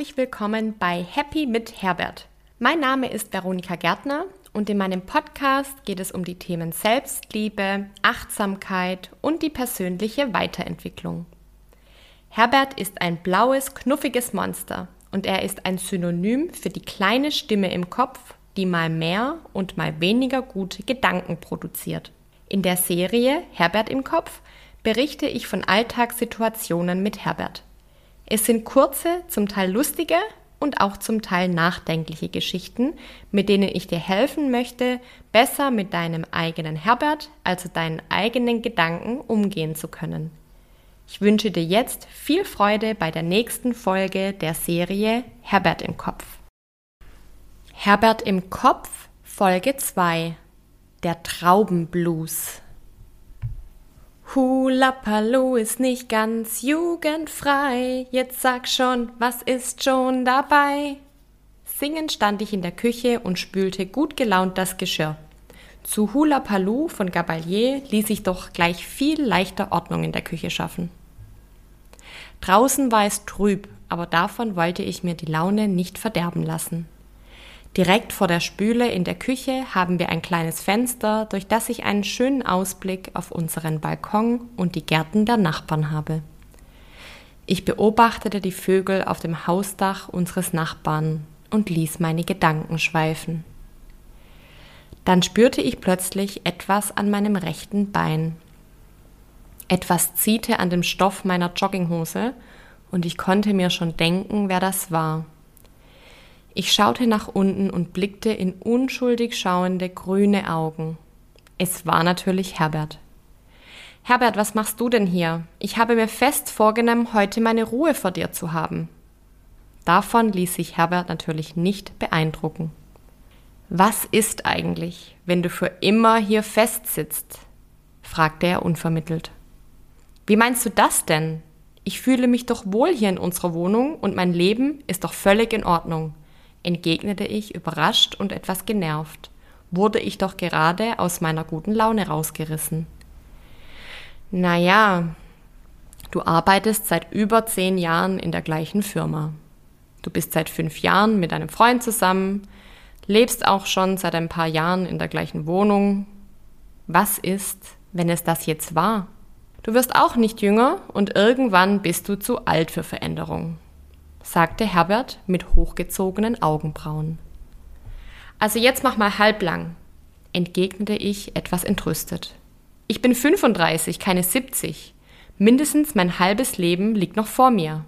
herzlich willkommen bei Happy mit Herbert. Mein Name ist Veronika Gärtner und in meinem Podcast geht es um die Themen Selbstliebe, Achtsamkeit und die persönliche Weiterentwicklung. Herbert ist ein blaues, knuffiges Monster und er ist ein Synonym für die kleine Stimme im Kopf, die mal mehr und mal weniger gute Gedanken produziert. In der Serie Herbert im Kopf berichte ich von Alltagssituationen mit Herbert. Es sind kurze, zum Teil lustige und auch zum Teil nachdenkliche Geschichten, mit denen ich dir helfen möchte, besser mit deinem eigenen Herbert, also deinen eigenen Gedanken umgehen zu können. Ich wünsche dir jetzt viel Freude bei der nächsten Folge der Serie Herbert im Kopf. Herbert im Kopf Folge 2 Der Traubenblues Hula Paloo ist nicht ganz jugendfrei. Jetzt sag schon, was ist schon dabei? Singend stand ich in der Küche und spülte gut gelaunt das Geschirr. Zu Hula Paloo von Gabalier ließ ich doch gleich viel leichter Ordnung in der Küche schaffen. Draußen war es trüb, aber davon wollte ich mir die Laune nicht verderben lassen. Direkt vor der Spüle in der Küche haben wir ein kleines Fenster, durch das ich einen schönen Ausblick auf unseren Balkon und die Gärten der Nachbarn habe. Ich beobachtete die Vögel auf dem Hausdach unseres Nachbarn und ließ meine Gedanken schweifen. Dann spürte ich plötzlich etwas an meinem rechten Bein. Etwas ziehte an dem Stoff meiner Jogginghose und ich konnte mir schon denken, wer das war. Ich schaute nach unten und blickte in unschuldig schauende grüne Augen. Es war natürlich Herbert. Herbert, was machst du denn hier? Ich habe mir fest vorgenommen, heute meine Ruhe vor dir zu haben. Davon ließ sich Herbert natürlich nicht beeindrucken. Was ist eigentlich, wenn du für immer hier festsitzt? fragte er unvermittelt. Wie meinst du das denn? Ich fühle mich doch wohl hier in unserer Wohnung und mein Leben ist doch völlig in Ordnung entgegnete ich überrascht und etwas genervt. Wurde ich doch gerade aus meiner guten Laune rausgerissen. Na ja, du arbeitest seit über zehn Jahren in der gleichen Firma. Du bist seit fünf Jahren mit einem Freund zusammen, lebst auch schon seit ein paar Jahren in der gleichen Wohnung. Was ist, wenn es das jetzt war? Du wirst auch nicht jünger und irgendwann bist du zu alt für Veränderung sagte Herbert mit hochgezogenen Augenbrauen. Also jetzt mach mal halblang, entgegnete ich etwas entrüstet. Ich bin 35, keine 70. Mindestens mein halbes Leben liegt noch vor mir.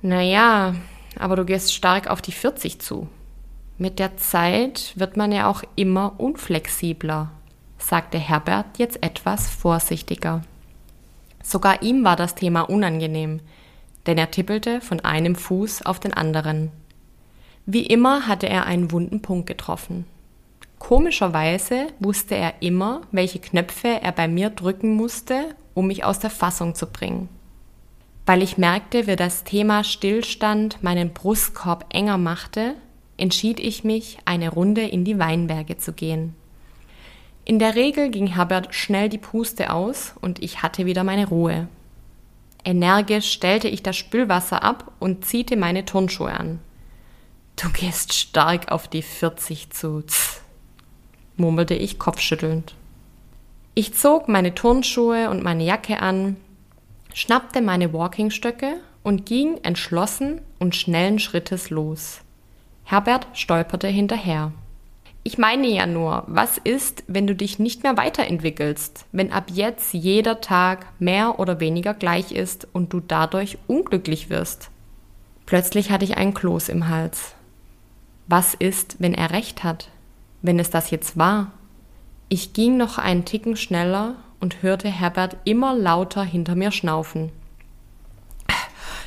Naja, aber du gehst stark auf die 40 zu. Mit der Zeit wird man ja auch immer unflexibler, sagte Herbert jetzt etwas vorsichtiger. Sogar ihm war das Thema unangenehm, denn er tippelte von einem Fuß auf den anderen. Wie immer hatte er einen wunden Punkt getroffen. Komischerweise wusste er immer, welche Knöpfe er bei mir drücken musste, um mich aus der Fassung zu bringen. Weil ich merkte, wie das Thema Stillstand meinen Brustkorb enger machte, entschied ich mich, eine Runde in die Weinberge zu gehen. In der Regel ging Herbert schnell die Puste aus und ich hatte wieder meine Ruhe. Energisch stellte ich das Spülwasser ab und ziehte meine Turnschuhe an. Du gehst stark auf die 40 zu, murmelte ich kopfschüttelnd. Ich zog meine Turnschuhe und meine Jacke an, schnappte meine Walkingstöcke und ging entschlossen und schnellen Schrittes los. Herbert stolperte hinterher. Ich meine ja nur, was ist, wenn du dich nicht mehr weiterentwickelst, wenn ab jetzt jeder Tag mehr oder weniger gleich ist und du dadurch unglücklich wirst? Plötzlich hatte ich einen Kloß im Hals. Was ist, wenn er recht hat? Wenn es das jetzt war? Ich ging noch einen Ticken schneller und hörte Herbert immer lauter hinter mir schnaufen.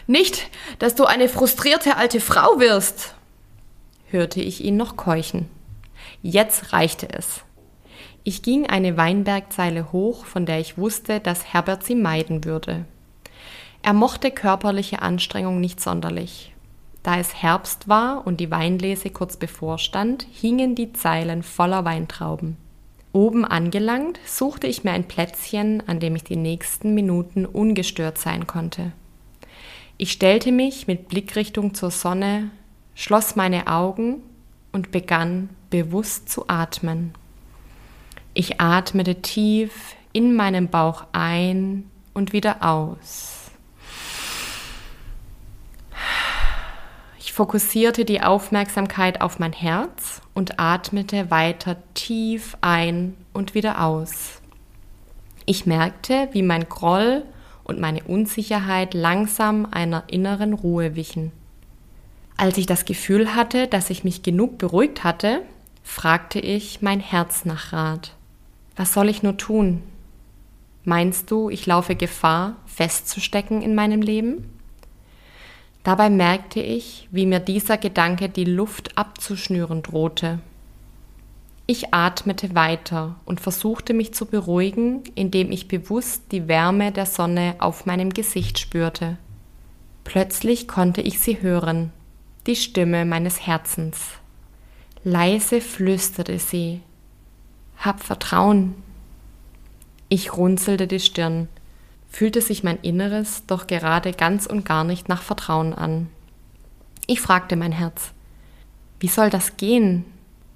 Nicht, dass du eine frustrierte alte Frau wirst, hörte ich ihn noch keuchen. Jetzt reichte es. Ich ging eine Weinbergzeile hoch, von der ich wusste, dass Herbert sie meiden würde. Er mochte körperliche Anstrengung nicht sonderlich. Da es Herbst war und die Weinlese kurz bevorstand, hingen die Zeilen voller Weintrauben. Oben angelangt, suchte ich mir ein Plätzchen, an dem ich die nächsten Minuten ungestört sein konnte. Ich stellte mich mit Blickrichtung zur Sonne, schloss meine Augen und begann bewusst zu atmen. Ich atmete tief in meinen Bauch ein und wieder aus. Ich fokussierte die Aufmerksamkeit auf mein Herz und atmete weiter tief ein und wieder aus. Ich merkte, wie mein Groll und meine Unsicherheit langsam einer inneren Ruhe wichen. Als ich das Gefühl hatte, dass ich mich genug beruhigt hatte, fragte ich mein Herz nach Rat. Was soll ich nur tun? Meinst du, ich laufe Gefahr, festzustecken in meinem Leben? Dabei merkte ich, wie mir dieser Gedanke die Luft abzuschnüren drohte. Ich atmete weiter und versuchte mich zu beruhigen, indem ich bewusst die Wärme der Sonne auf meinem Gesicht spürte. Plötzlich konnte ich sie hören, die Stimme meines Herzens. Leise flüsterte sie Hab Vertrauen. Ich runzelte die Stirn, fühlte sich mein Inneres doch gerade ganz und gar nicht nach Vertrauen an. Ich fragte mein Herz, wie soll das gehen?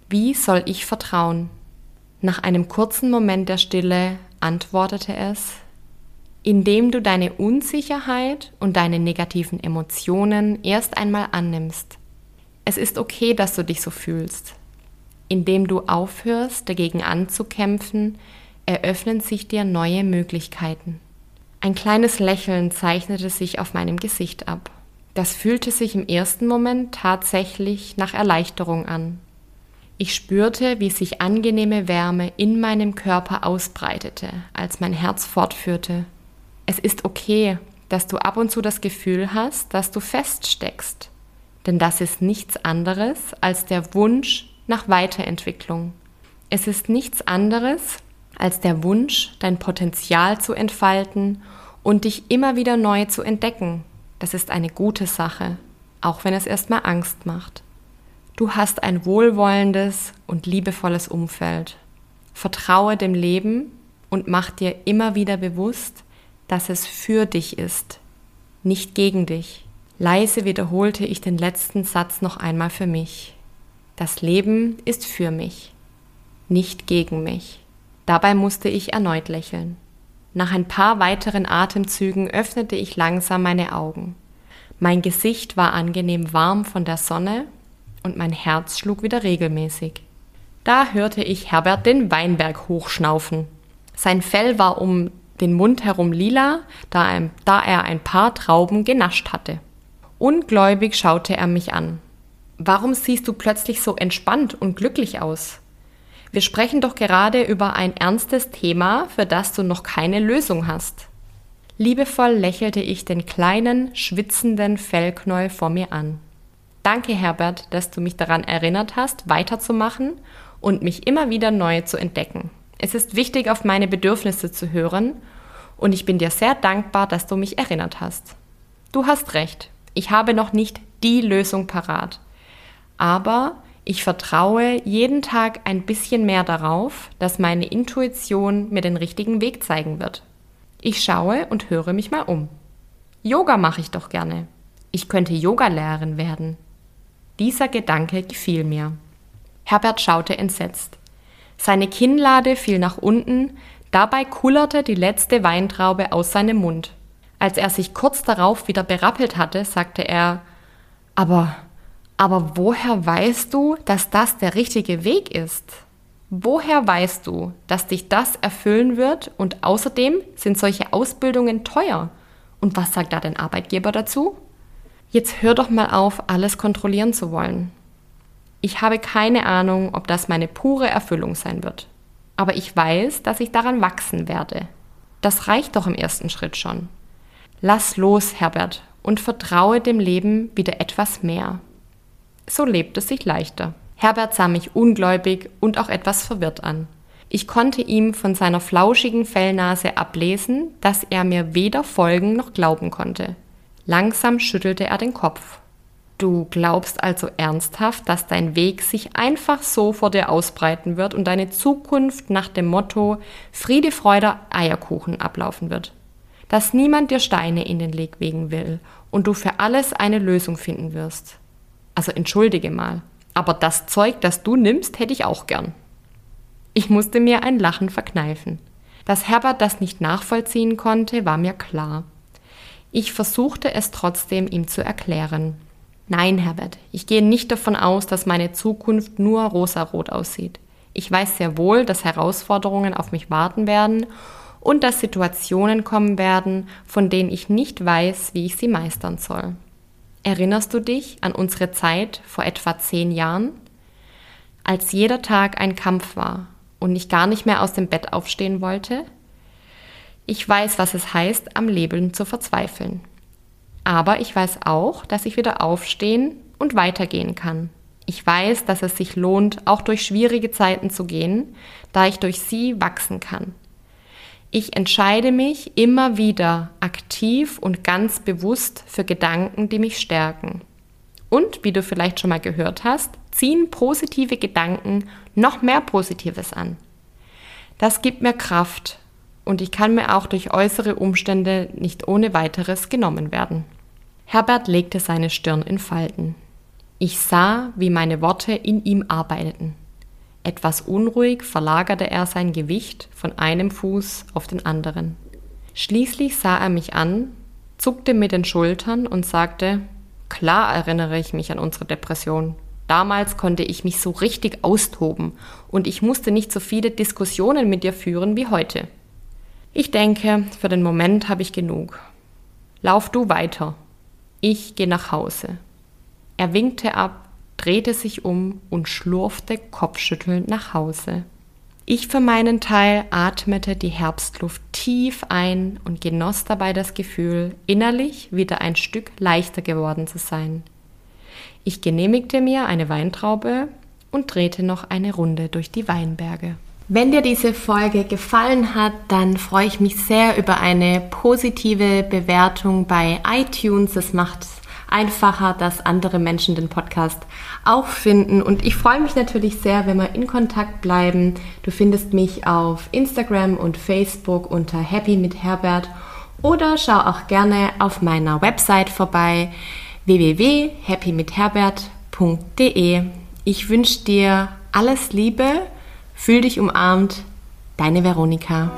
Wie soll ich vertrauen? Nach einem kurzen Moment der Stille antwortete es, indem du deine Unsicherheit und deine negativen Emotionen erst einmal annimmst. Es ist okay, dass du dich so fühlst. Indem du aufhörst, dagegen anzukämpfen, eröffnen sich dir neue Möglichkeiten. Ein kleines Lächeln zeichnete sich auf meinem Gesicht ab. Das fühlte sich im ersten Moment tatsächlich nach Erleichterung an. Ich spürte, wie sich angenehme Wärme in meinem Körper ausbreitete, als mein Herz fortführte. Es ist okay, dass du ab und zu das Gefühl hast, dass du feststeckst, denn das ist nichts anderes als der Wunsch nach Weiterentwicklung. Es ist nichts anderes als der Wunsch, dein Potenzial zu entfalten und dich immer wieder neu zu entdecken. Das ist eine gute Sache, auch wenn es erstmal Angst macht. Du hast ein wohlwollendes und liebevolles Umfeld. Vertraue dem Leben und mach dir immer wieder bewusst, dass es für dich ist, nicht gegen dich. Leise wiederholte ich den letzten Satz noch einmal für mich. Das Leben ist für mich, nicht gegen mich. Dabei musste ich erneut lächeln. Nach ein paar weiteren Atemzügen öffnete ich langsam meine Augen. Mein Gesicht war angenehm warm von der Sonne und mein Herz schlug wieder regelmäßig. Da hörte ich Herbert den Weinberg hochschnaufen. Sein Fell war um den Mund herum lila, da, er ein paar Trauben genascht hatte. Ungläubig schaute er mich an. Warum siehst du plötzlich so entspannt und glücklich aus? Wir sprechen doch gerade über ein ernstes Thema, für das du noch keine Lösung hast. Liebevoll lächelte ich den kleinen, schwitzenden Fellknäuel vor mir an. Danke, Herbert, dass du mich daran erinnert hast, weiterzumachen und mich immer wieder neu zu entdecken. Es ist wichtig, auf meine Bedürfnisse zu hören und ich bin dir sehr dankbar, dass du mich erinnert hast. Du hast recht, ich habe noch nicht die Lösung parat, aber ich vertraue jeden Tag ein bisschen mehr darauf, dass meine Intuition mir den richtigen Weg zeigen wird. Ich schaue und höre mich mal um. Yoga mache ich doch gerne. Ich könnte Yogalehrerin werden. Dieser Gedanke gefiel mir. Herbert schaute entsetzt. Seine Kinnlade fiel nach unten, dabei kullerte die letzte Weintraube aus seinem Mund. Als er sich kurz darauf wieder berappelt hatte, sagte er Aber, aber woher weißt du, dass das der richtige Weg ist? Woher weißt du, dass dich das erfüllen wird und außerdem sind solche Ausbildungen teuer? Und was sagt da dein Arbeitgeber dazu? Jetzt hör doch mal auf, alles kontrollieren zu wollen. Ich habe keine Ahnung, ob das meine pure Erfüllung sein wird. Aber ich weiß, dass ich daran wachsen werde. Das reicht doch im ersten Schritt schon. Lass los, Herbert, und vertraue dem Leben wieder etwas mehr. So lebt es sich leichter. Herbert sah mich ungläubig und auch etwas verwirrt an. Ich konnte ihm von seiner flauschigen Fellnase ablesen, dass er mir weder folgen noch glauben konnte. Langsam schüttelte er den Kopf. Du glaubst also ernsthaft, dass dein Weg sich einfach so vor dir ausbreiten wird und deine Zukunft nach dem Motto Friede, Freude, Eierkuchen ablaufen wird. Dass niemand dir Steine in den Weg wegen will und du für alles eine Lösung finden wirst. Also entschuldige mal, aber das Zeug, das du nimmst, hätte ich auch gern. Ich musste mir ein Lachen verkneifen. Dass Herbert das nicht nachvollziehen konnte, war mir klar. Ich versuchte es trotzdem ihm zu erklären. Nein, Herbert, ich gehe nicht davon aus, dass meine Zukunft nur rosarot aussieht. Ich weiß sehr wohl, dass Herausforderungen auf mich warten werden und dass Situationen kommen werden, von denen ich nicht weiß, wie ich sie meistern soll. Erinnerst du dich an unsere Zeit vor etwa zehn Jahren? Als jeder Tag ein Kampf war und ich gar nicht mehr aus dem Bett aufstehen wollte? Ich weiß, was es heißt, am Leben zu verzweifeln. Aber ich weiß auch, dass ich wieder aufstehen und weitergehen kann. Ich weiß, dass es sich lohnt, auch durch schwierige Zeiten zu gehen, da ich durch sie wachsen kann. Ich entscheide mich immer wieder aktiv und ganz bewusst für Gedanken, die mich stärken. Und, wie du vielleicht schon mal gehört hast, ziehen positive Gedanken noch mehr Positives an. Das gibt mir Kraft und ich kann mir auch durch äußere Umstände nicht ohne weiteres genommen werden. Herbert legte seine Stirn in Falten. Ich sah, wie meine Worte in ihm arbeiteten. Etwas unruhig verlagerte er sein Gewicht von einem Fuß auf den anderen. Schließlich sah er mich an, zuckte mit den Schultern und sagte, Klar erinnere ich mich an unsere Depression. Damals konnte ich mich so richtig austoben und ich musste nicht so viele Diskussionen mit dir führen wie heute. Ich denke, für den Moment habe ich genug. Lauf du weiter. Ich gehe nach Hause. Er winkte ab, drehte sich um und schlurfte kopfschüttelnd nach Hause. Ich für meinen Teil atmete die Herbstluft tief ein und genoss dabei das Gefühl, innerlich wieder ein Stück leichter geworden zu sein. Ich genehmigte mir eine Weintraube und drehte noch eine Runde durch die Weinberge. Wenn dir diese Folge gefallen hat, dann freue ich mich sehr über eine positive Bewertung bei iTunes. Das macht einfacher, dass andere Menschen den Podcast auch finden. Und ich freue mich natürlich sehr, wenn wir in Kontakt bleiben. Du findest mich auf Instagram und Facebook unter Happy mit Herbert oder schau auch gerne auf meiner Website vorbei www.happymithherbert.de. Ich wünsche dir alles Liebe Fühl dich umarmt, deine Veronika.